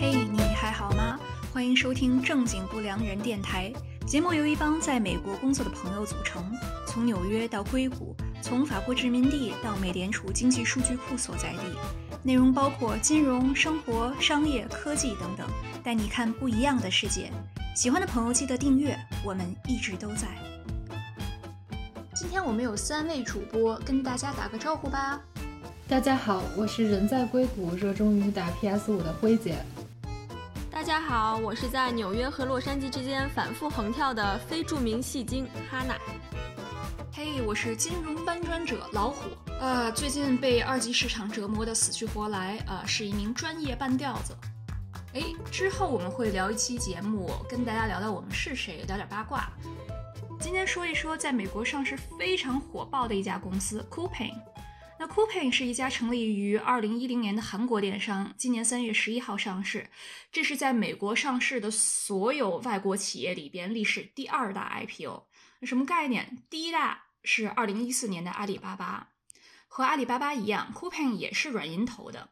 嘿，你还好吗？欢迎收听正经不良人电台。节目由一帮在美国工作的朋友组成，从纽约到硅谷，从法国殖民地到美联储经济数据库所在地，内容包括金融、生活、商业、科技等等，带你看不一样的世界。喜欢的朋友记得订阅，我们一直都在。今天我们有三位主播，跟大家打个招呼吧。大家好，我是人在硅谷，热衷于打 PS 五的辉姐。大家好，我是在纽约和洛杉矶之间反复横跳的非著名戏精哈娜。嘿，我是金融搬砖者老虎。呃，最近被二级市场折磨的死去活来，呃，是一名专业半吊子。哎，之后我们会聊一期节目，跟大家聊聊我们是谁，聊点八卦。今天说一说在美国上市非常火爆的一家公司 c o u p a n。那 Coupang 是一家成立于2010年的韩国电商，今年3月11号上市。这是在美国上市的所有外国企业里边历史第二大 IPO。什么概念？第一大是2014年的阿里巴巴，和阿里巴巴一样，Coupang 也是软银投的。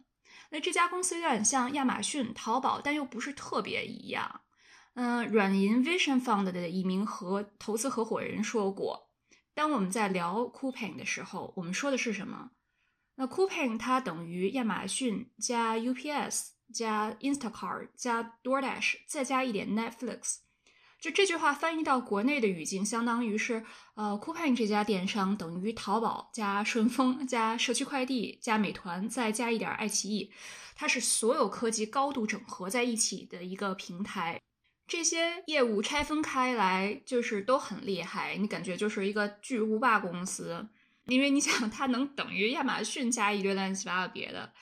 那这家公司有点像亚马逊、淘宝，但又不是特别一样。嗯，软银 Vision Fund 的一名合投资合伙人说过，当我们在聊 Coupang 的时候，我们说的是什么？那 Coupang 它等于亚马逊加 UPS 加 Instacart 加 DoorDash 再加一点 Netflix，就这句话翻译到国内的语境，相当于是呃 Coupang 这家电商等于淘宝加顺丰加社区快递加美团再加一点爱奇艺，它是所有科技高度整合在一起的一个平台。这些业务拆分开来就是都很厉害，你感觉就是一个巨无霸公司。因为你想，它能等于亚马逊加一堆乱七八糟别的，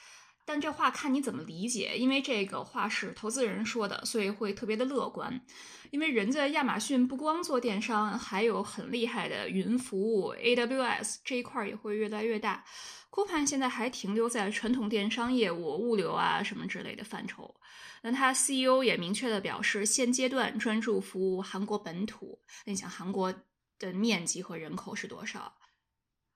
但这话看你怎么理解。因为这个话是投资人说的，所以会特别的乐观。因为人家亚马逊不光做电商，还有很厉害的云服务，AWS 这一块也会越来越大。酷盘现在还停留在传统电商业务、物流啊什么之类的范畴。那他 CEO 也明确的表示，现阶段专注服务韩国本土。那你想，韩国的面积和人口是多少？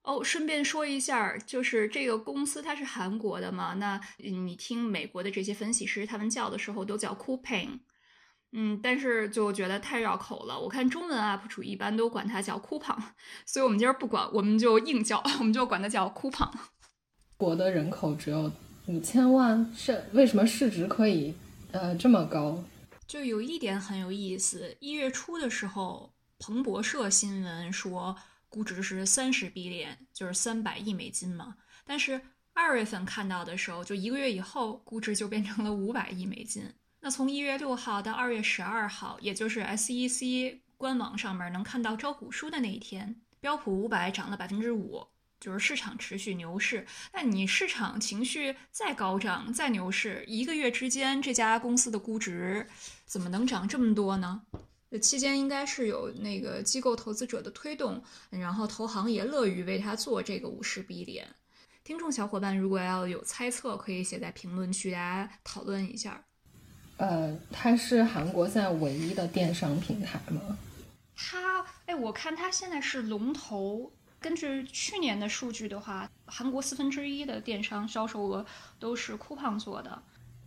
哦，顺便说一下，就是这个公司它是韩国的嘛？那你听美国的这些分析师他们叫的时候都叫 Coupang，嗯，但是就觉得太绕口了。我看中文 UP 主一般都管它叫 Coupang，所以我们今儿不管，我们就硬叫，我们就管它叫 Coupang。国的人口只有五千万，是为什么市值可以呃这么高？就有一点很有意思，一月初的时候，彭博社新闻说。估值是三十 b 点就是三百亿美金嘛。但是二月份看到的时候，就一个月以后，估值就变成了五百亿美金。那从一月六号到二月十二号，也就是 SEC 官网上面能看到招股书的那一天，标普五百涨了百分之五，就是市场持续牛市。那你市场情绪再高涨、再牛市，一个月之间这家公司的估值怎么能涨这么多呢？期间应该是有那个机构投资者的推动，然后投行也乐于为他做这个五十 B 点。听众小伙伴如果要有猜测，可以写在评论区，大家讨论一下。呃，它是韩国现在唯一的电商平台吗？它，哎，我看它现在是龙头。根据去年的数据的话，韩国四分之一的电商销售额都是酷胖做的。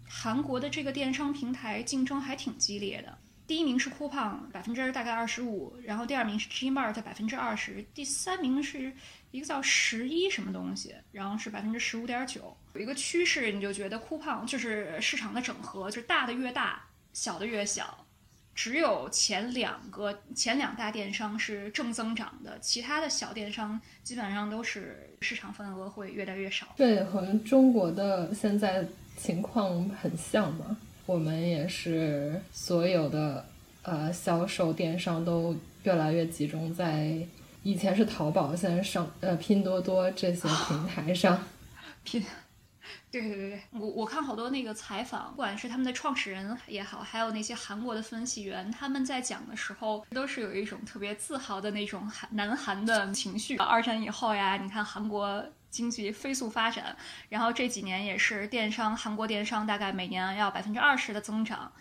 韩国的这个电商平台竞争还挺激烈的。第一名是酷胖，百分之大概二十五，然后第二名是 Gmart 百分之二十，第三名是一个叫十一什么东西，然后是百分之十五点九。有一个趋势，你就觉得酷胖就是市场的整合，就是大的越大，小的越小。只有前两个前两大电商是正增长的，其他的小电商基本上都是市场份额会越来越少。对和中国的现在情况很像吗？我们也是所有的呃销售电商都越来越集中在以前是淘宝，现在上呃拼多多这些平台上。拼，对对对对，我我看好多那个采访，不管是他们的创始人也好，还有那些韩国的分析员，他们在讲的时候都是有一种特别自豪的那种韩南韩的情绪。二战以后呀，你看韩国。经济飞速发展，然后这几年也是电商，韩国电商大概每年要百分之二十的增长，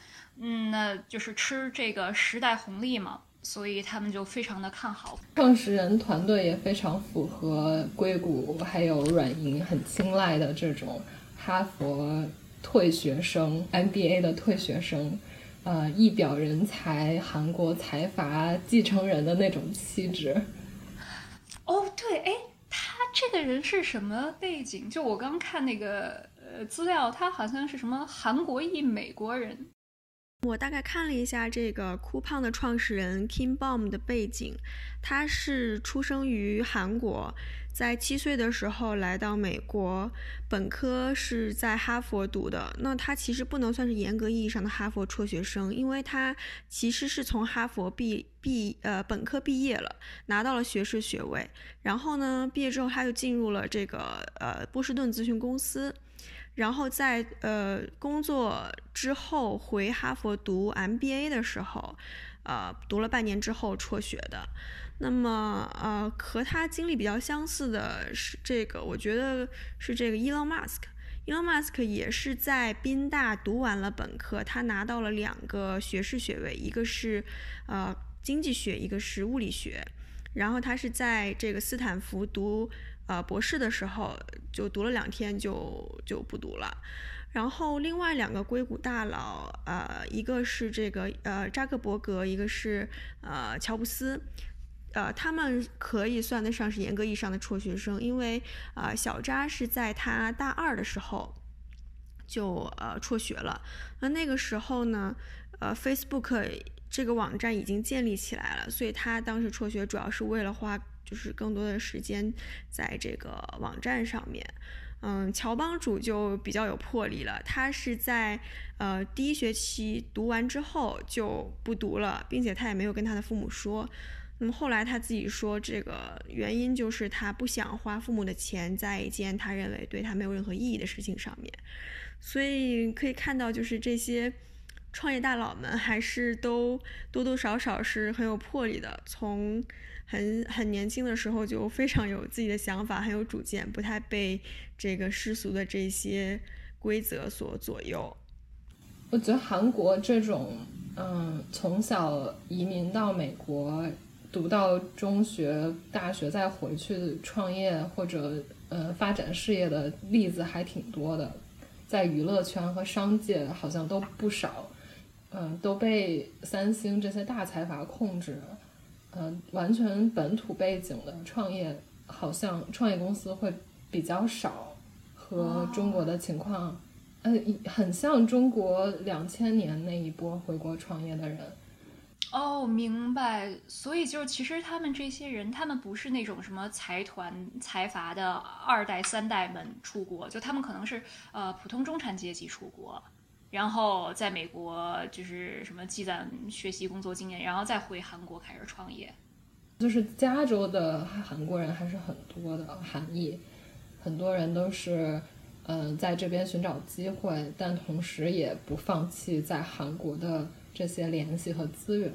嗯，那就是吃这个时代红利嘛，所以他们就非常的看好。创始人团队也非常符合硅谷还有软银很青睐的这种哈佛退学生，MBA 的退学生，呃，一表人才，韩国财阀继承人的那种气质。哦，对，哎，他这个人是什么背景？就我刚看那个呃资料，他好像是什么韩国裔美国人。我大概看了一下这个酷胖的创始人 Kim Bom 的背景，他是出生于韩国，在七岁的时候来到美国，本科是在哈佛读的。那他其实不能算是严格意义上的哈佛辍学生，因为他其实是从哈佛毕毕呃本科毕业了，拿到了学士学位。然后呢，毕业之后他又进入了这个呃波士顿咨询公司。然后在呃工作之后回哈佛读 MBA 的时候，呃读了半年之后辍学的。那么呃和他经历比较相似的是这个，我觉得是这个 Elon Musk。Elon Musk 也是在宾大读完了本科，他拿到了两个学士学位，一个是呃经济学，一个是物理学。然后他是在这个斯坦福读。呃，博士的时候就读了两天就就不读了，然后另外两个硅谷大佬，呃，一个是这个呃扎克伯格，一个是呃乔布斯，呃，他们可以算得上是严格意义上的辍学生，因为啊小扎是在他大二的时候就呃辍学了，那那个时候呢，呃，Facebook 这个网站已经建立起来了，所以他当时辍学主要是为了花。就是更多的时间在这个网站上面，嗯，乔帮主就比较有魄力了。他是在呃第一学期读完之后就不读了，并且他也没有跟他的父母说。那么后来他自己说，这个原因就是他不想花父母的钱在一件他认为对他没有任何意义的事情上面。所以可以看到，就是这些创业大佬们还是都多多少少是很有魄力的。从很很年轻的时候就非常有自己的想法，很有主见，不太被这个世俗的这些规则所左右。我觉得韩国这种，嗯，从小移民到美国，读到中学、大学再回去创业或者呃发展事业的例子还挺多的，在娱乐圈和商界好像都不少，嗯，都被三星这些大财阀控制。嗯，完全本土背景的创业，好像创业公司会比较少，和中国的情况，呃，很像中国两千年那一波回国创业的人。哦，明白。所以就是，其实他们这些人，他们不是那种什么财团财阀的二代三代们出国，就他们可能是呃普通中产阶级出国。然后在美国就是什么积攒学习工作经验，然后再回韩国开始创业。就是加州的韩国人还是很多的，韩裔，很多人都是嗯在这边寻找机会，但同时也不放弃在韩国的这些联系和资源。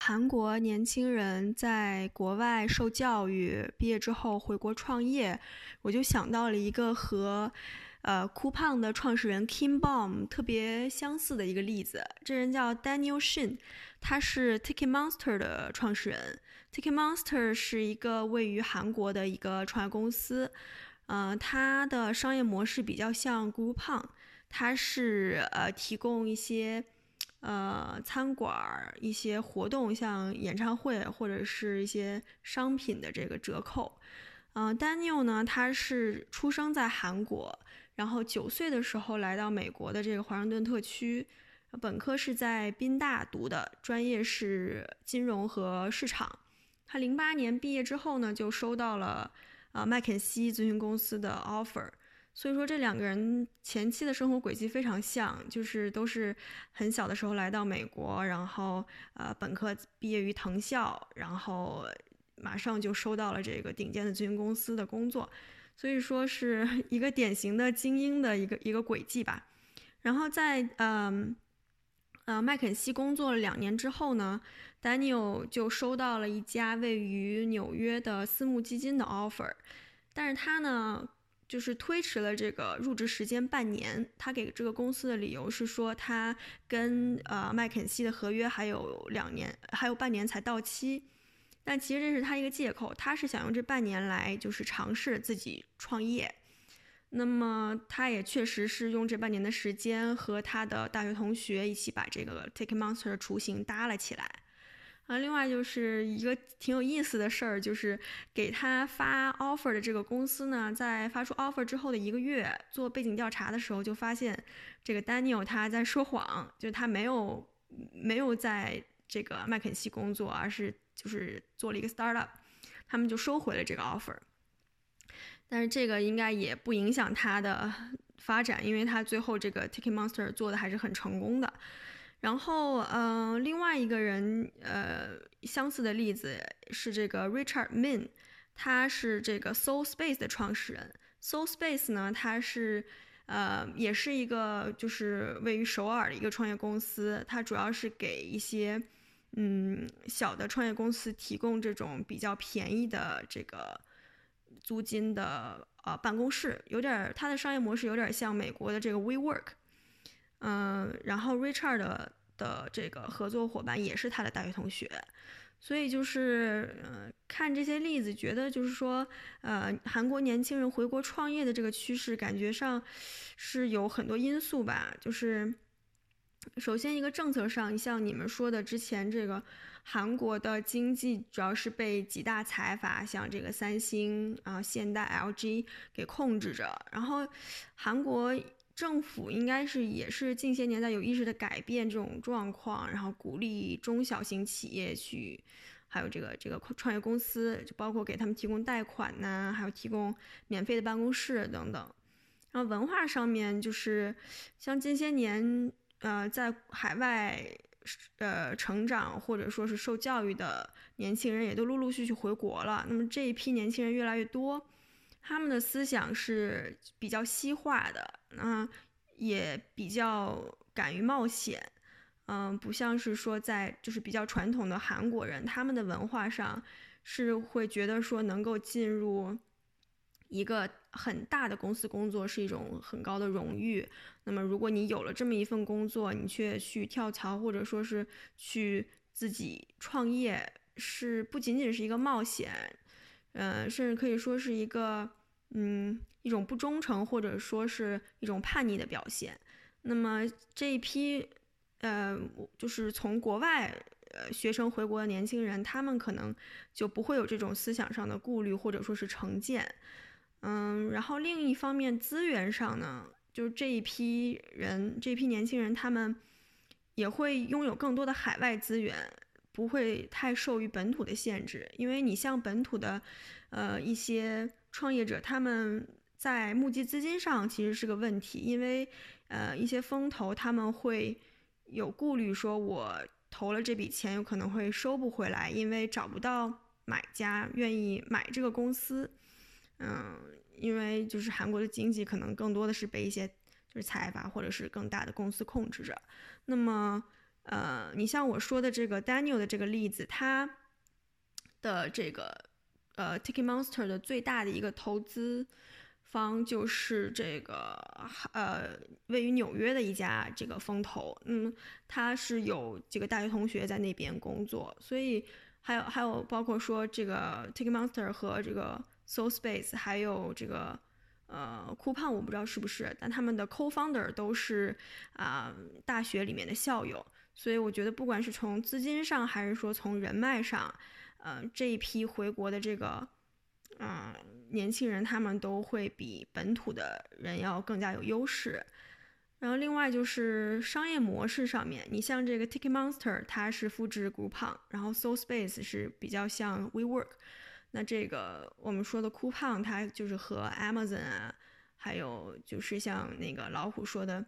韩国年轻人在国外受教育，毕业之后回国创业，我就想到了一个和。呃，，Coupon 的创始人 Kim Bom 特别相似的一个例子，这人叫 Daniel Shin，他是 Ticket Monster 的创始人。Ticket Monster 是一个位于韩国的一个创业公司，呃，它的商业模式比较像酷胖，它是呃提供一些呃餐馆、一些活动，像演唱会或者是一些商品的这个折扣。嗯，Daniel 呢，他是出生在韩国。然后九岁的时候来到美国的这个华盛顿特区，本科是在宾大读的，专业是金融和市场。他零八年毕业之后呢，就收到了呃麦肯锡咨询公司的 offer。所以说这两个人前期的生活轨迹非常像，就是都是很小的时候来到美国，然后呃本科毕业于藤校，然后马上就收到了这个顶尖的咨询公司的工作。所以说是 一个典型的精英的一个一个轨迹吧。然后在嗯呃麦肯锡工作了两年之后呢，Daniel 就收到了一家位于纽约的私募基金的 offer，但是他呢就是推迟了这个入职时间半年。他给这个公司的理由是说他跟呃麦肯锡的合约还有两年还有半年才到期。但其实这是他一个借口，他是想用这半年来就是尝试自己创业。那么他也确实是用这半年的时间和他的大学同学一起把这个 Take Monster 的雏形搭了起来。啊，另外就是一个挺有意思的事儿，就是给他发 offer 的这个公司呢，在发出 offer 之后的一个月做背景调查的时候，就发现这个 Daniel 他在说谎，就是他没有没有在这个麦肯锡工作，而是就是做了一个 startup，他们就收回了这个 offer。但是这个应该也不影响他的发展，因为他最后这个 Ticket Monster 做的还是很成功的。然后，嗯，另外一个人，呃，相似的例子是这个 Richard Min，他是这个 Soul Space 的创始人。Soul Space 呢，它是，呃，也是一个就是位于首尔的一个创业公司，它主要是给一些，嗯，小的创业公司提供这种比较便宜的这个租金的呃办公室，有点它的商业模式有点像美国的这个 WeWork。嗯，然后 Richard 的这个合作伙伴也是他的大学同学，所以就是呃看这些例子，觉得就是说，呃，韩国年轻人回国创业的这个趋势，感觉上是有很多因素吧。就是首先一个政策上，像你们说的之前这个韩国的经济主要是被几大财阀，像这个三星啊、现代、LG 给控制着，然后韩国。政府应该是也是近些年在有意识的改变这种状况，然后鼓励中小型企业去，还有这个这个创业公司，就包括给他们提供贷款呐，还有提供免费的办公室等等。然后文化上面就是像近些年，呃，在海外呃成长或者说是受教育的年轻人也都陆陆续续回国了。那么这一批年轻人越来越多。他们的思想是比较西化的，那也比较敢于冒险，嗯，不像是说在就是比较传统的韩国人，他们的文化上是会觉得说能够进入一个很大的公司工作是一种很高的荣誉。那么如果你有了这么一份工作，你却去跳槽或者说是去自己创业，是不仅仅是一个冒险。嗯，甚至可以说是一个，嗯，一种不忠诚，或者说是一种叛逆的表现。那么这一批，呃，就是从国外呃学生回国的年轻人，他们可能就不会有这种思想上的顾虑，或者说是成见。嗯，然后另一方面，资源上呢，就是这一批人，这批年轻人，他们也会拥有更多的海外资源。不会太受于本土的限制，因为你像本土的，呃，一些创业者，他们在募集资金上其实是个问题，因为，呃，一些风投他们会有顾虑，说我投了这笔钱有可能会收不回来，因为找不到买家愿意买这个公司，嗯，因为就是韩国的经济可能更多的是被一些就是财阀或者是更大的公司控制着，那么。呃，你像我说的这个 Daniel 的这个例子，他的这个呃 Ticket Monster 的最大的一个投资方就是这个呃位于纽约的一家这个风投，嗯，他是有这个大学同学在那边工作，所以还有还有包括说这个 Ticket Monster 和这个 Soul Space 还有这个。呃，酷胖我不知道是不是，但他们的 co-founder 都是啊大学里面的校友，所以我觉得不管是从资金上还是说从人脉上，呃这一批回国的这个嗯年轻人，他们都会比本土的人要更加有优势。然后另外就是商业模式上面，你像这个 Ticket Monster，它是复制 Groupon，然后 Soul Space 是比较像 WeWork。那这个我们说的 Coupon，，它就是和 Amazon 啊，还有就是像那个老虎说的，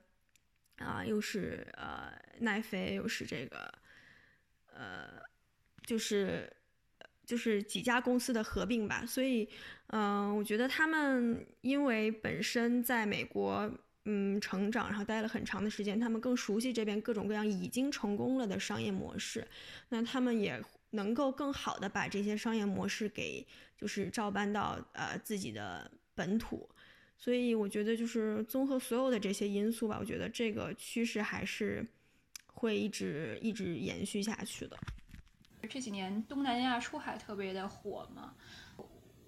啊，又是呃奈飞，又是这个，呃，就是就是几家公司的合并吧。所以，嗯，我觉得他们因为本身在美国嗯成长，然后待了很长的时间，他们更熟悉这边各种各样已经成功了的商业模式。那他们也。能够更好的把这些商业模式给就是照搬到呃自己的本土，所以我觉得就是综合所有的这些因素吧，我觉得这个趋势还是会一直一直延续下去的。这几年东南亚出海特别的火嘛，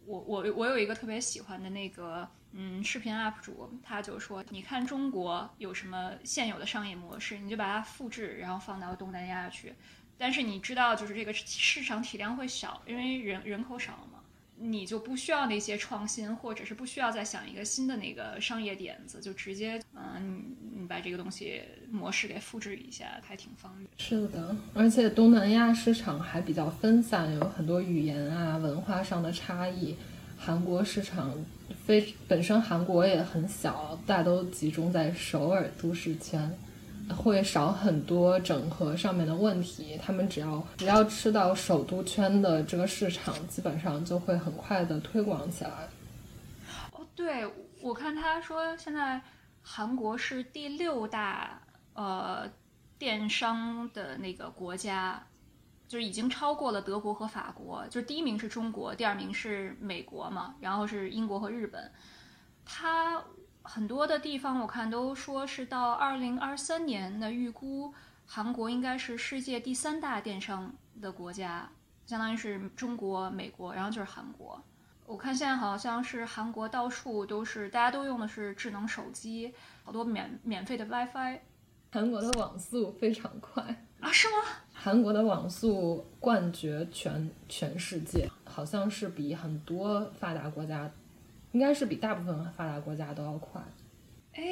我我我有一个特别喜欢的那个嗯视频 UP 主，他就说，你看中国有什么现有的商业模式，你就把它复制，然后放到东南亚去。但是你知道，就是这个市场体量会小，因为人人口少，你就不需要那些创新，或者是不需要再想一个新的那个商业点子，就直接嗯，你把这个东西模式给复制一下，还挺方便。是的，而且东南亚市场还比较分散，有很多语言啊、文化上的差异。韩国市场非本身韩国也很小，大都集中在首尔都市圈。会少很多整合上面的问题，他们只要只要吃到首都圈的这个市场，基本上就会很快的推广起来。哦，对，我看他说现在韩国是第六大呃电商的那个国家，就是已经超过了德国和法国，就是第一名是中国，第二名是美国嘛，然后是英国和日本，他。很多的地方我看都说是到二零二三年的预估，韩国应该是世界第三大电商的国家，相当于是中国、美国，然后就是韩国。我看现在好像是韩国到处都是，大家都用的是智能手机，好多免免费的 WiFi。韩国的网速非常快啊？是吗？韩国的网速冠绝全全世界，好像是比很多发达国家。应该是比大部分发达国家都要快，哎，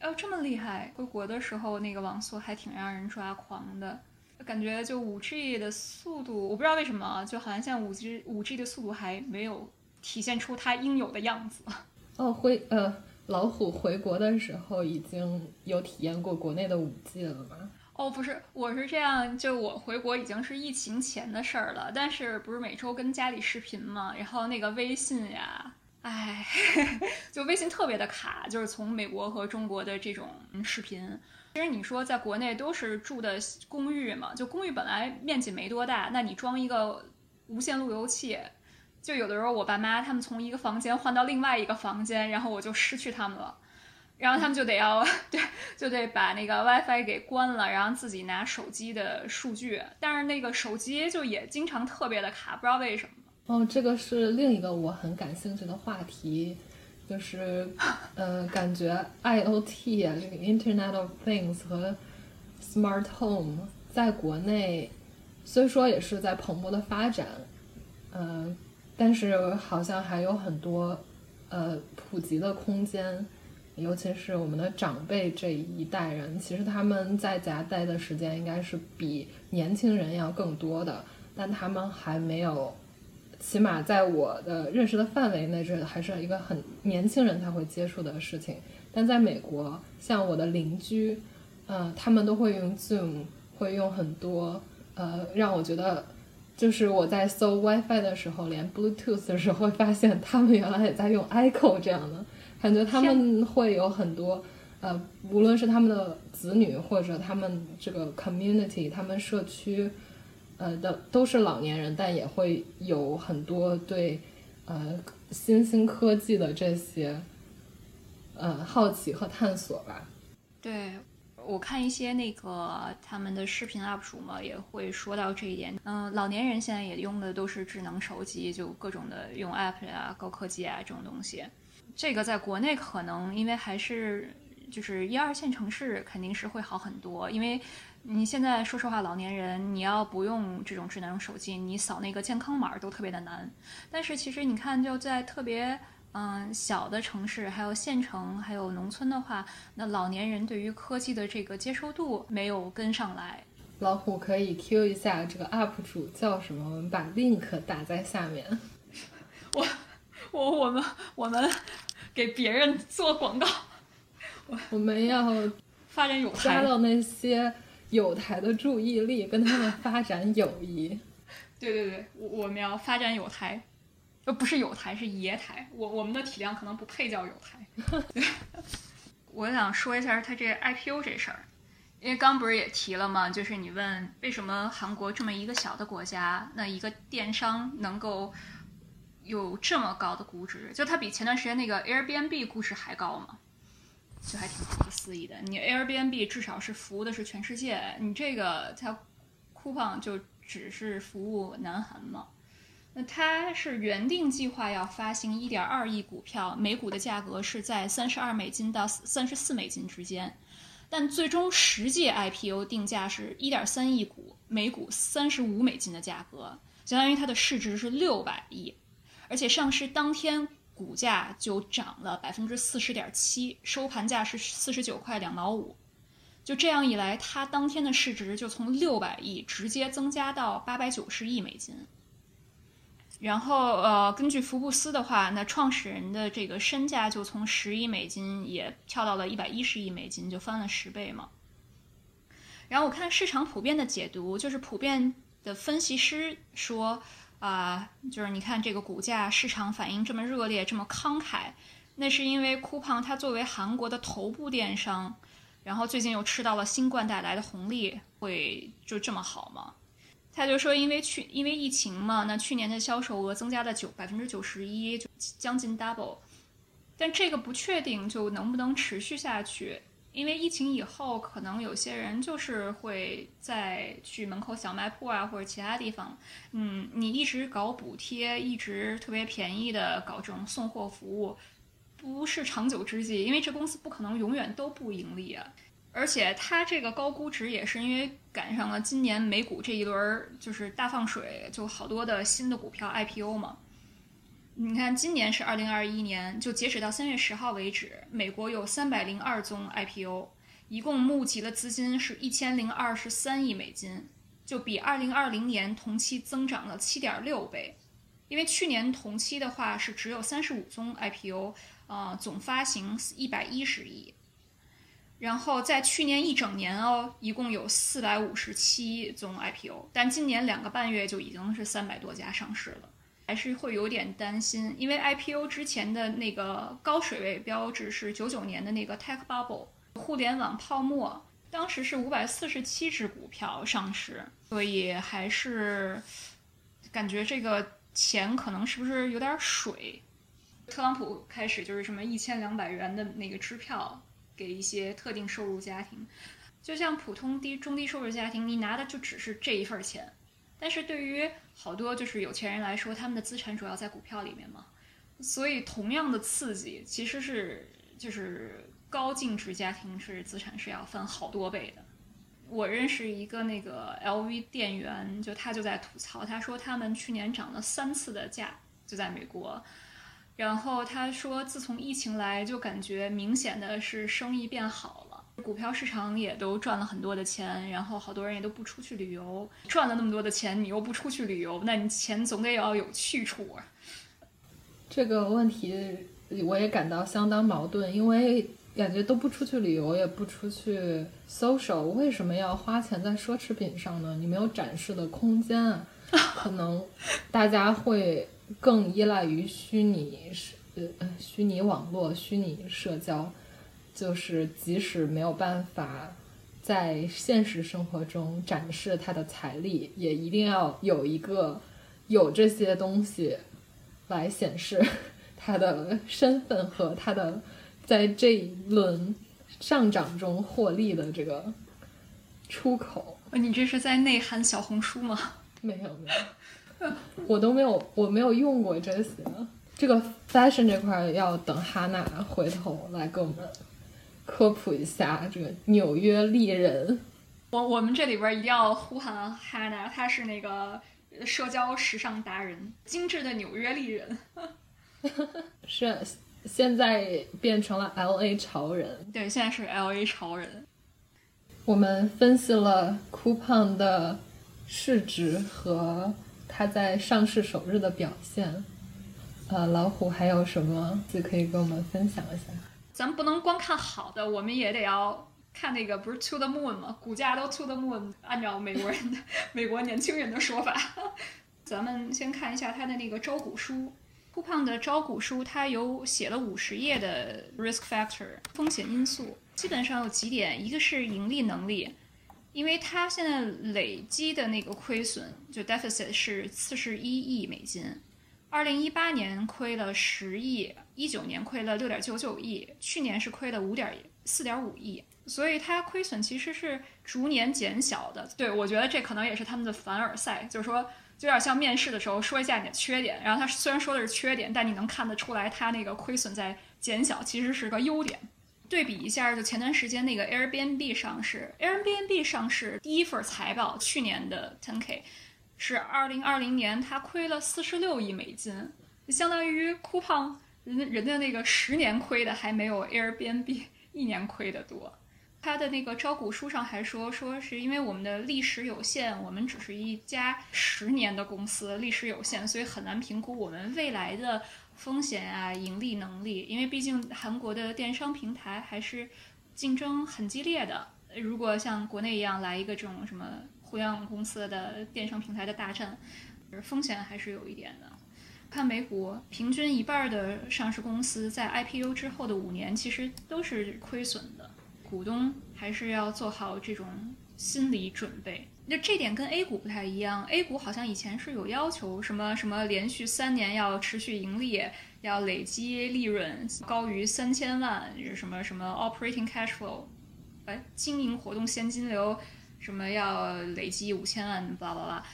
哦，这么厉害！回国的时候那个网速还挺让人抓狂的，感觉就五 G 的速度，我不知道为什么，就好像现在五 G 五 G 的速度还没有体现出它应有的样子。哦，回呃，老虎回国的时候已经有体验过国内的五 G 了吗？哦，不是，我是这样，就我回国已经是疫情前的事儿了，但是不是每周跟家里视频嘛，然后那个微信呀。哎，就微信特别的卡，就是从美国和中国的这种视频。其实你说在国内都是住的公寓嘛，就公寓本来面积没多大，那你装一个无线路由器，就有的时候我爸妈他们从一个房间换到另外一个房间，然后我就失去他们了，然后他们就得要 对，就得把那个 WiFi 给关了，然后自己拿手机的数据，但是那个手机就也经常特别的卡，不知道为什么。哦，这个是另一个我很感兴趣的话题，就是，呃，感觉 IOT 啊，这个 Internet of Things 和 Smart Home 在国内虽说也是在蓬勃的发展，呃，但是好像还有很多呃普及的空间，尤其是我们的长辈这一代人，其实他们在家待的时间应该是比年轻人要更多的，但他们还没有。起码在我的认识的范围内，这还是一个很年轻人才会接触的事情。但在美国，像我的邻居，呃，他们都会用 Zoom，会用很多，呃，让我觉得，就是我在搜 WiFi 的时候，连 Bluetooth 的时候，会发现他们原来也在用 Echo 这样的，感觉他们会有很多，呃，无论是他们的子女或者他们这个 community，他们社区。呃的都是老年人，但也会有很多对呃新兴科技的这些呃好奇和探索吧。对我看一些那个他们的视频 UP 主嘛，也会说到这一点。嗯，老年人现在也用的都是智能手机，就各种的用 App 啊、高科技啊这种东西。这个在国内可能因为还是就是一二线城市肯定是会好很多，因为。你现在说实话，老年人你要不用这种智能手机，你扫那个健康码都特别的难。但是其实你看，就在特别嗯小的城市，还有县城，还有农村的话，那老年人对于科技的这个接受度没有跟上来。老虎可以 Q 一下这个 UP 主叫什么？我们把 link 打在下面。我我我们我们给别人做广告。我我们要发展有抓到那些。有台的注意力，跟他们发展友谊。对对对，我我们要发展友台，呃，不是友台，是爷台。我我们的体量可能不配叫友台。我想说一下他这 IPO 这事儿，因为刚不是也提了嘛？就是你问为什么韩国这么一个小的国家，那一个电商能够有这么高的估值？就它比前段时间那个 Airbnb 估值还高吗？就还挺不可思议的。你 Airbnb 至少是服务的是全世界，你这个它 Coupon 就只是服务南韩嘛？那它是原定计划要发行一点二亿股票，每股的价格是在三十二美金到三十四美金之间，但最终实际 IPO 定价是一点三亿股，每股三十五美金的价格，相当于它的市值是六百亿，而且上市当天股价就涨了百分之四十点七，收盘价是四十九块两毛五，就这样一来，它当天的市值就从六百亿直接增加到八百九十亿美金。然后，呃，根据福布斯的话，那创始人的这个身价就从十亿美金也跳到了一百一十亿美金，就翻了十倍嘛。然后我看市场普遍的解读，就是普遍的分析师说，啊，就是你看这个股价市场反应这么热烈，这么慷慨，那是因为酷胖它作为韩国的头部电商，然后最近又吃到了新冠带来的红利，会就这么好吗？他就说，因为去因为疫情嘛，那去年的销售额增加了九百分之九十一，就将近 double。但这个不确定就能不能持续下去，因为疫情以后可能有些人就是会再去门口小卖铺啊或者其他地方，嗯，你一直搞补贴，一直特别便宜的搞这种送货服务，不是长久之计，因为这公司不可能永远都不盈利啊。而且它这个高估值也是因为赶上了今年美股这一轮就是大放水，就好多的新的股票 IPO 嘛。你看今年是二零二一年，就截止到三月十号为止，美国有三百零二宗 IPO，一共募集的资金是一千零二十三亿美金，就比二零二零年同期增长了七点六倍。因为去年同期的话是只有三十五宗 IPO，啊，总发行一百一十亿。然后在去年一整年哦，一共有四百五十七宗 IPO，但今年两个半月就已经是三百多家上市了，还是会有点担心，因为 IPO 之前的那个高水位标志是九九年的那个 Tech Bubble 互联网泡沫，当时是五百四十七只股票上市，所以还是感觉这个钱可能是不是有点水？特朗普开始就是什么一千两百元的那个支票。给一些特定收入家庭，就像普通低中低收入家庭，你拿的就只是这一份钱。但是对于好多就是有钱人来说，他们的资产主要在股票里面嘛，所以同样的刺激其实是就是高净值家庭是资产是要翻好多倍的。我认识一个那个 LV 店员，就他就在吐槽，他说他们去年涨了三次的价，就在美国。然后他说，自从疫情来，就感觉明显的是生意变好了，股票市场也都赚了很多的钱，然后好多人也都不出去旅游，赚了那么多的钱，你又不出去旅游，那你钱总得要有去处啊。这个问题我也感到相当矛盾，因为感觉都不出去旅游，也不出去 social，为什么要花钱在奢侈品上呢？你没有展示的空间啊，可能大家会。更依赖于虚拟是呃虚拟网络、虚拟社交，就是即使没有办法在现实生活中展示他的财力，也一定要有一个有这些东西来显示 他的身份和他的在这一轮上涨中获利的这个出口。你这是在内涵小红书吗？没有没有。我都没有，我没有用过这些。这个 fashion 这块要等哈娜回头来给我们科普一下这个纽约丽人。我我们这里边一定要呼喊哈娜，她是那个社交时尚达人，精致的纽约丽人。是现在变成了 L A 潮人。对，现在是 L A 潮人。我们分析了 Coupon 的市值和。它在上市首日的表现，呃，老虎还有什么就可以跟我们分享一下？咱们不能光看好的，我们也得要看那个，不是 to the moon 吗？股价都 to the moon，按照美国人的 美国年轻人的说法，咱们先看一下它的那个招股书。酷胖的招股书，它有写了五十页的 risk factor 风险因素，基本上有几点，一个是盈利能力。因为它现在累积的那个亏损就 deficit 是四十一亿美金，二零一八年亏了十亿，一九年亏了六点九九亿，去年是亏了五点四点五亿，所以它亏损其实是逐年减小的。对我觉得这可能也是他们的凡尔赛，就是说，就有点像面试的时候说一下你的缺点，然后他虽然说的是缺点，但你能看得出来他那个亏损在减小，其实是个优点。对比一下，就前段时间那个 Airbnb 上市，Airbnb 上市第一份财报，去年的 10K 是二零二零年，它亏了四十六亿美金，相当于 Coupang 人人家那个十年亏的还没有 Airbnb 一年亏的多。他的那个招股书上还说，说是因为我们的历史有限，我们只是一家十年的公司，历史有限，所以很难评估我们未来的。风险啊，盈利能力，因为毕竟韩国的电商平台还是竞争很激烈的。如果像国内一样来一个这种什么互联网公司的电商平台的大战，风险还是有一点的。看美股，平均一半的上市公司在 IPO 之后的五年其实都是亏损的，股东还是要做好这种心理准备。那这点跟 A 股不太一样，A 股好像以前是有要求，什么什么连续三年要持续盈利，要累积利润高于三千万，什么什么 operating cash flow，哎，经营活动现金流什么要累积五千万，巴拉巴拉。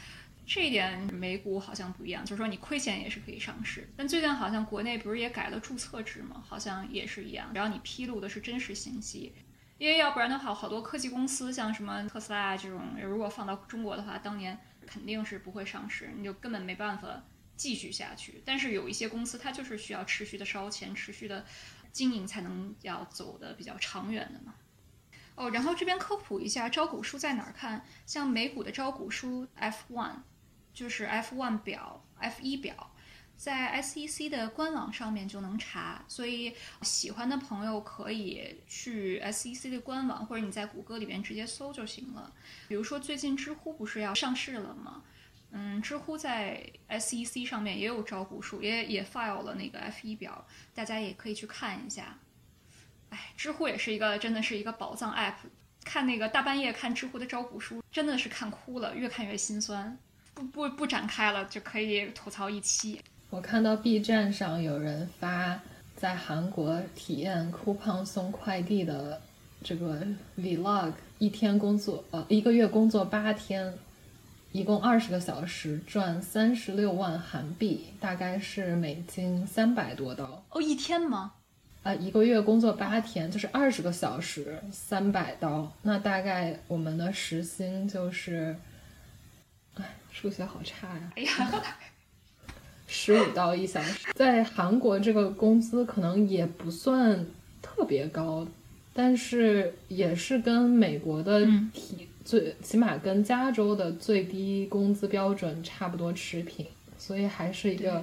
这一点美股好像不一样，就是说你亏钱也是可以上市。但最近好像国内不是也改了注册制吗？好像也是一样，只要你披露的是真实信息。因为要不然的话，好多科技公司像什么特斯拉这种，如果放到中国的话，当年肯定是不会上市，你就根本没办法继续下去。但是有一些公司，它就是需要持续的烧钱、持续的经营，才能要走的比较长远的嘛。哦，然后这边科普一下招股书在哪儿看，像美股的招股书 F1，就是 F1 表、F1 表。在 SEC 的官网上面就能查，所以喜欢的朋友可以去 SEC 的官网，或者你在谷歌里面直接搜就行了。比如说最近知乎不是要上市了吗？嗯，知乎在 SEC 上面也有招股书，也也 file 了那个 F1 表，大家也可以去看一下。哎，知乎也是一个真的是一个宝藏 app，看那个大半夜看知乎的招股书，真的是看哭了，越看越心酸。不不不展开了，就可以吐槽一期。我看到 B 站上有人发在韩国体验 Coupang 送快递的这个 Vlog，一天工作呃一个月工作八天，一共二十个小时，赚三十六万韩币，大概是美金三百多刀。哦，一天吗？啊，一个月工作八天，就是二十个小时，三百刀，那大概我们的时薪就是，哎，数学好差呀。哎呀。十五到一小时，在韩国这个工资可能也不算特别高，但是也是跟美国的体最起码跟加州的最低工资标准差不多持平，所以还是一个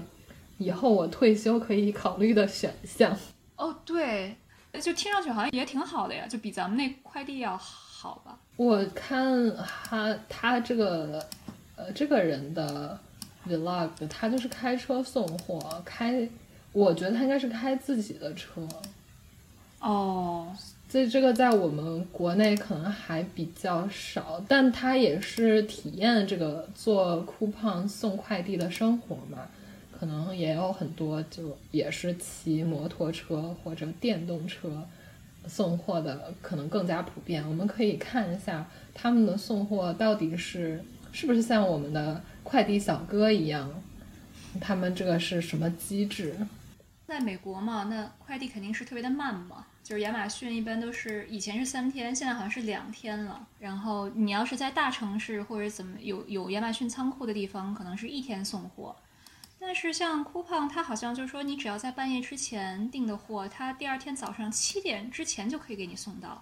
以后我退休可以考虑的选项。哦，对，就听上去好像也挺好的呀，就比咱们那快递要好吧？我看他他这个呃这个人的。vlog 他就是开车送货，开，我觉得他应该是开自己的车。哦，这这个在我们国内可能还比较少，但他也是体验这个做 coupon 送快递的生活嘛，可能也有很多就也是骑摩托车或者电动车送货的，可能更加普遍。我们可以看一下他们的送货到底是是不是像我们的。快递小哥一样，他们这个是什么机制？在美国嘛，那快递肯定是特别的慢嘛。就是亚马逊一般都是以前是三天，现在好像是两天了。然后你要是在大城市或者怎么有有亚马逊仓库的地方，可能是一天送货。但是像 Coupon，它好像就是说你只要在半夜之前订的货，它第二天早上七点之前就可以给你送到。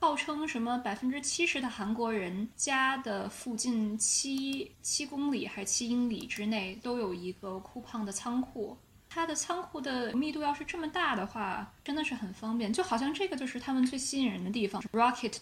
号称什么百分之七十的韩国人家的附近七七公里还是七英里之内都有一个 coupon 的仓库，它的仓库的密度要是这么大的话，真的是很方便。就好像这个就是他们最吸引人的地方，Rocket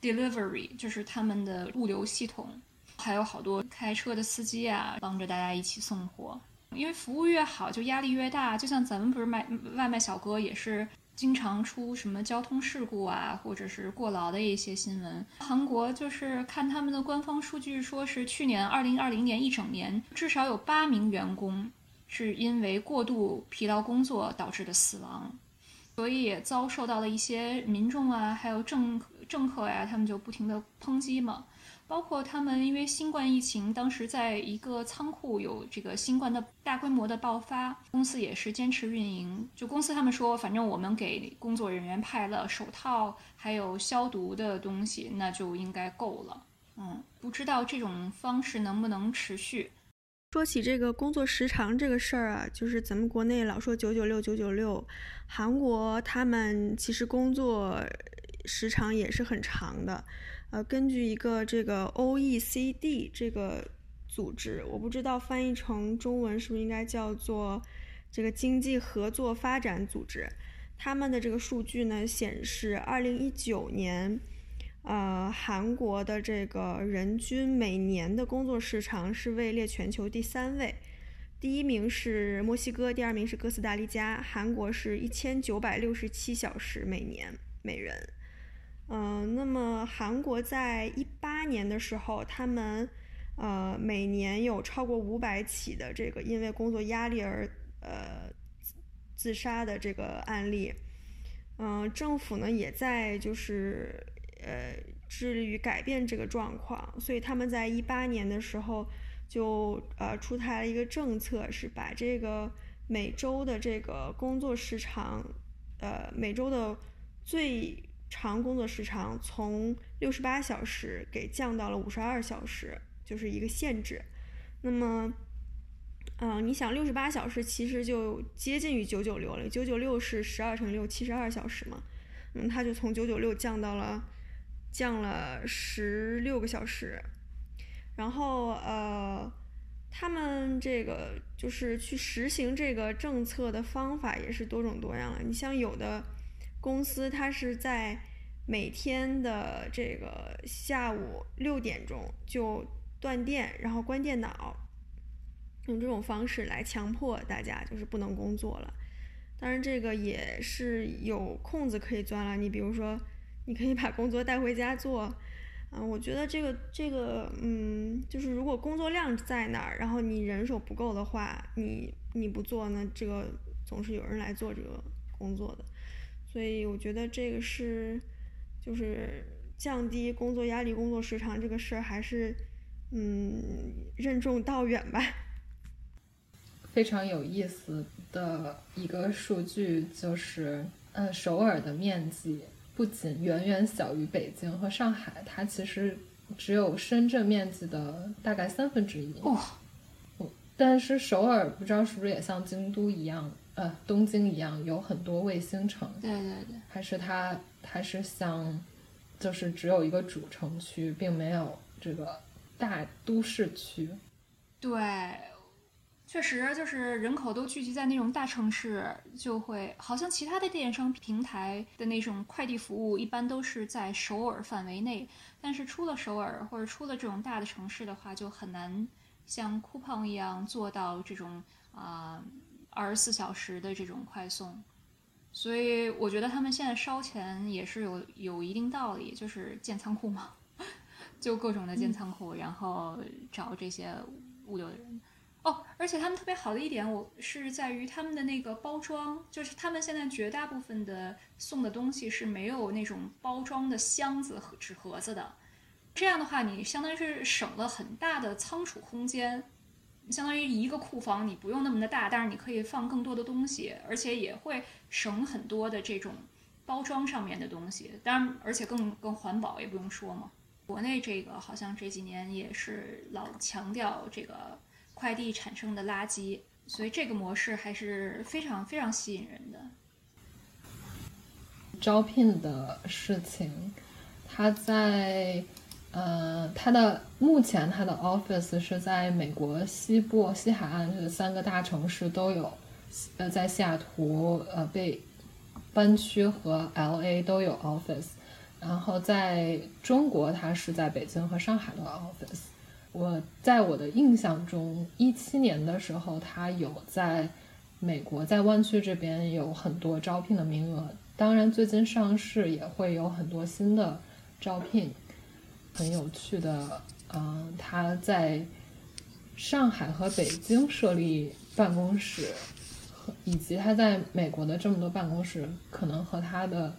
Delivery 就是他们的物流系统，还有好多开车的司机啊，帮着大家一起送货。因为服务越好，就压力越大。就像咱们不是卖外卖小哥也是。经常出什么交通事故啊，或者是过劳的一些新闻。韩国就是看他们的官方数据，说是去年二零二零年一整年，至少有八名员工是因为过度疲劳工作导致的死亡，所以也遭受到了一些民众啊，还有政政客呀，他们就不停的抨击嘛。包括他们因为新冠疫情，当时在一个仓库有这个新冠的大规模的爆发，公司也是坚持运营。就公司他们说，反正我们给工作人员派了手套，还有消毒的东西，那就应该够了。嗯，不知道这种方式能不能持续。说起这个工作时长这个事儿啊，就是咱们国内老说九九六九九六，韩国他们其实工作时长也是很长的。呃，根据一个这个 OECD 这个组织，我不知道翻译成中文是不是应该叫做这个经济合作发展组织，他们的这个数据呢显示，二零一九年。呃，韩国的这个人均每年的工作时长是位列全球第三位，第一名是墨西哥，第二名是哥斯达黎加，韩国是一千九百六十七小时每年每人。嗯，那么韩国在一八年的时候，他们呃每年有超过五百起的这个因为工作压力而呃自杀的这个案例。嗯，政府呢也在就是。呃，致力于改变这个状况，所以他们在一八年的时候就呃出台了一个政策，是把这个每周的这个工作时长，呃每周的最长工作时长从六十八小时给降到了五十二小时，就是一个限制。那么，嗯，你想六十八小时其实就接近于九九六了，九九六是十二乘六七十二小时嘛，嗯，他就从九九六降到了。降了十六个小时，然后呃，他们这个就是去实行这个政策的方法也是多种多样了。你像有的公司，它是在每天的这个下午六点钟就断电，然后关电脑，用这种方式来强迫大家就是不能工作了。当然，这个也是有空子可以钻了。你比如说。你可以把工作带回家做，嗯，我觉得这个这个，嗯，就是如果工作量在那儿，然后你人手不够的话，你你不做，那这个总是有人来做这个工作的，所以我觉得这个是就是降低工作压力、工作时长这个事儿，还是嗯任重道远吧。非常有意思的一个数据就是，呃，首尔的面积。不仅远远小于北京和上海，它其实只有深圳面积的大概三分之一。哇！但是首尔不知道是不是也像京都一样，呃，东京一样有很多卫星城？对对对。还是它还是像，就是只有一个主城区，并没有这个大都市区。对。确实，就是人口都聚集在那种大城市，就会好像其他的电商平台的那种快递服务，一般都是在首尔范围内。但是出了首尔或者出了这种大的城市的话，就很难像酷胖一样做到这种啊二十四小时的这种快送。所以我觉得他们现在烧钱也是有有一定道理，就是建仓库嘛，就各种的建仓库，然后找这些物流的人。哦，而且他们特别好的一点，我是在于他们的那个包装，就是他们现在绝大部分的送的东西是没有那种包装的箱子和纸盒子的。这样的话，你相当于是省了很大的仓储空间，相当于一个库房你不用那么的大，但是你可以放更多的东西，而且也会省很多的这种包装上面的东西。当然，而且更更环保也不用说嘛。国内这个好像这几年也是老强调这个。快递产生的垃圾，所以这个模式还是非常非常吸引人的。招聘的事情，他在呃，他的目前他的 office 是在美国西部西海岸这三个大城市都有，呃，在西雅图、呃，被湾区和 LA 都有 office，然后在中国，它是在北京和上海的 office。我在我的印象中，一七年的时候，它有在美国在湾区这边有很多招聘的名额。当然，最近上市也会有很多新的招聘。很有趣的，嗯，他在上海和北京设立办公室，以及他在美国的这么多办公室，可能和他的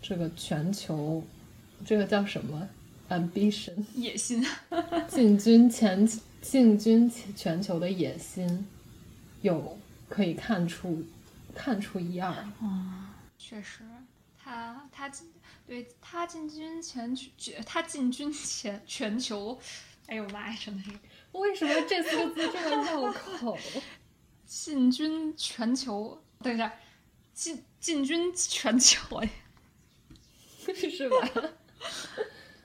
这个全球，这个叫什么？ambition 野心，进军全进军全球的野心，有可以看出看出一二。嗯，确实，他他进对他进军全球，他进军全全球，哎呦妈呀，真的是，为什么这四个字这么绕口？进军全球，等一下，进进军全球，是吧？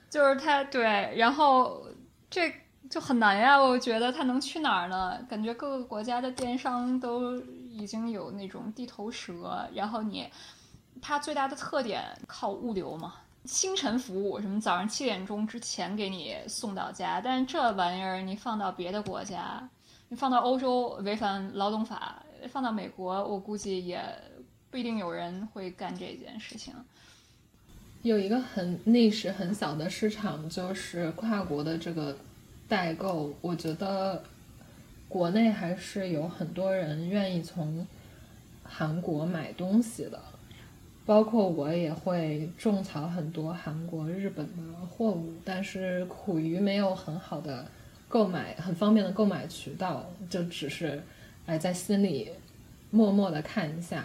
就是他对，然后这就很难呀。我觉得他能去哪儿呢？感觉各个国家的电商都已经有那种地头蛇，然后你，它最大的特点靠物流嘛，清晨服务，什么早上七点钟之前给你送到家。但是这玩意儿你放到别的国家，你放到欧洲违反劳动法，放到美国我估计也不一定有人会干这件事情。有一个很历史很小的市场，就是跨国的这个代购。我觉得国内还是有很多人愿意从韩国买东西的，包括我也会种草很多韩国、日本的货物，但是苦于没有很好的购买、很方便的购买渠道，就只是哎在心里默默的看一下。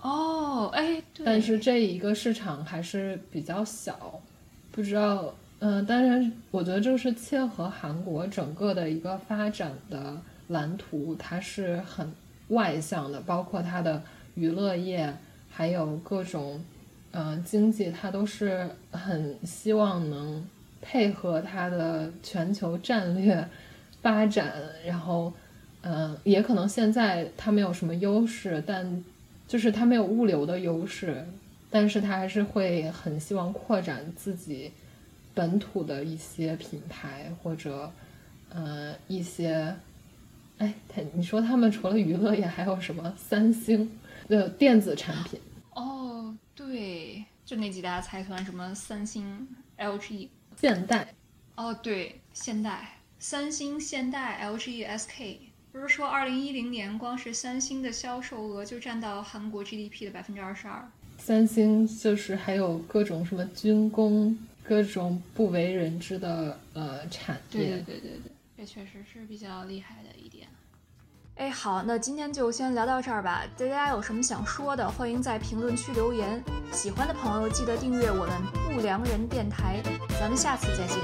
哦，哎，但是这一个市场还是比较小，不知道，嗯，当然，我觉得这是切合韩国整个的一个发展的蓝图，它是很外向的，包括它的娱乐业，还有各种，嗯，经济，它都是很希望能配合它的全球战略发展，然后，嗯，也可能现在它没有什么优势，但。就是它没有物流的优势，但是它还是会很希望扩展自己本土的一些品牌或者，呃，一些，哎，他你说他们除了娱乐业还有什么？三星的电子产品？哦，对，就那几大财团，什么三星、LG、现代。哦，对，现代、三星、现代、LG、SK。不是说，二零一零年光是三星的销售额就占到韩国 GDP 的百分之二十二。三星就是还有各种什么军工，各种不为人知的呃产业。对对对对对，这确实是比较厉害的一点。哎，好，那今天就先聊到这儿吧。大家有什么想说的，欢迎在评论区留言。喜欢的朋友记得订阅我们不良人电台。咱们下次再见。